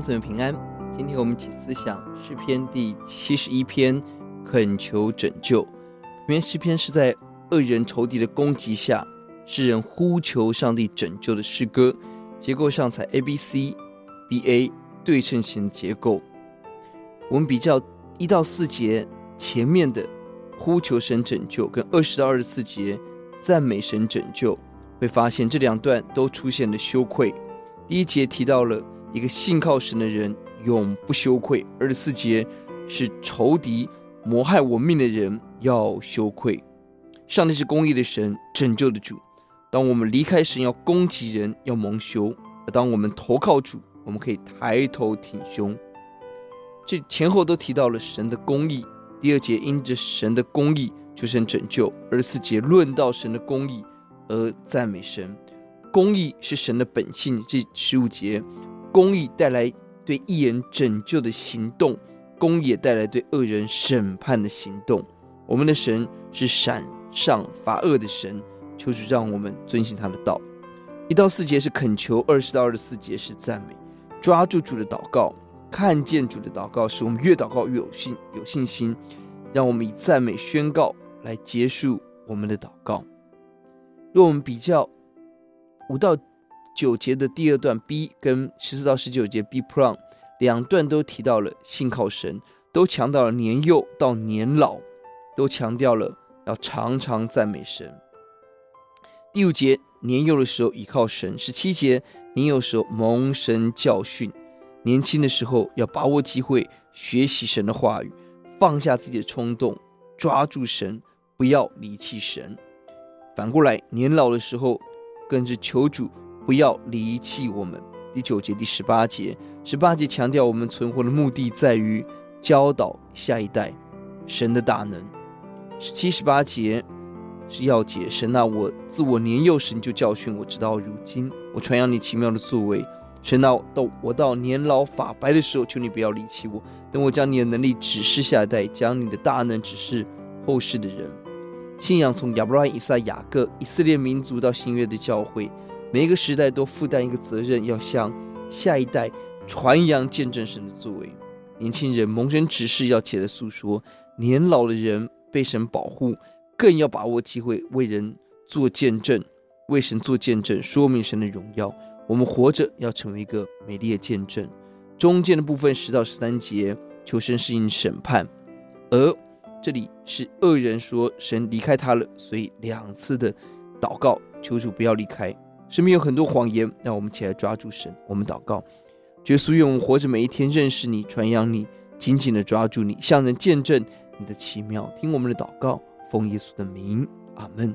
姊妹平安。今天我们一起思想诗篇第七十一篇，恳求拯救。这篇诗篇是在恶人仇敌的攻击下，诗人呼求上帝拯救的诗歌。结构上采 A B C B A 对称型结构。我们比较一到四节前面的呼求神拯救，跟二十到二十四节赞美神拯救，会发现这两段都出现了羞愧。第一节提到了一个信靠神的人永不羞愧，二十四节是仇敌谋害我命的人要羞愧。上帝是公义的神，拯救的主。当我们离开神，要攻击人，要蒙羞；而当我们投靠主，我们可以抬头挺胸。这前后都提到了神的公义。第二节因着神的公义求神拯救，二十四节论到神的公义而赞美神。公义是神的本性，这十五节，公义带来对义人拯救的行动，公义也带来对恶人审判的行动。我们的神是闪上罚恶的神，求主让我们遵循他的道。一到四节是恳求，二十到二十四节是赞美。抓住主的祷告，看见主的祷告，使我们越祷告越有信有信心。让我们以赞美宣告来结束我们的祷告。若我们比较。五到九节的第二段 B 跟十四到十九节 B prime 两段都提到了信靠神，都强调了年幼到年老，都强调了要常常赞美神。第五节年幼的时候倚靠神，十七节年幼时候蒙神教训，年轻的时候要把握机会学习神的话语，放下自己的冲动，抓住神，不要离弃神。反过来年老的时候。更是求主不要离弃我们。第九节、第十八节，十八节强调我们存活的目的在于教导下一代神的大能。十七、十八节是要解神啊，我自我年幼时你就教训我，直到如今我传扬你奇妙的作为。神啊，到我到年老发白的时候，求你不要离弃我。等我将你的能力指示下一代，将你的大能指示后世的人。信仰从亚伯拉罕、以撒、雅各、以色列民族到新约的教会，每一个时代都负担一个责任，要向下一代传扬见证神的作为。年轻人蒙神指示要起来诉说，年老的人被神保护，更要把握机会为人做见证，为神做见证，说明神的荣耀。我们活着要成为一个美丽的见证。中间的部分十到十三节，求神适应审判，而。这里是恶人说神离开他了，所以两次的祷告，求主不要离开。身边有很多谎言，让我们起来抓住神。我们祷告，耶稣，愿我们活着每一天认识你，传扬你，紧紧的抓住你，向人见证你的奇妙。听我们的祷告，奉耶稣的名，阿门。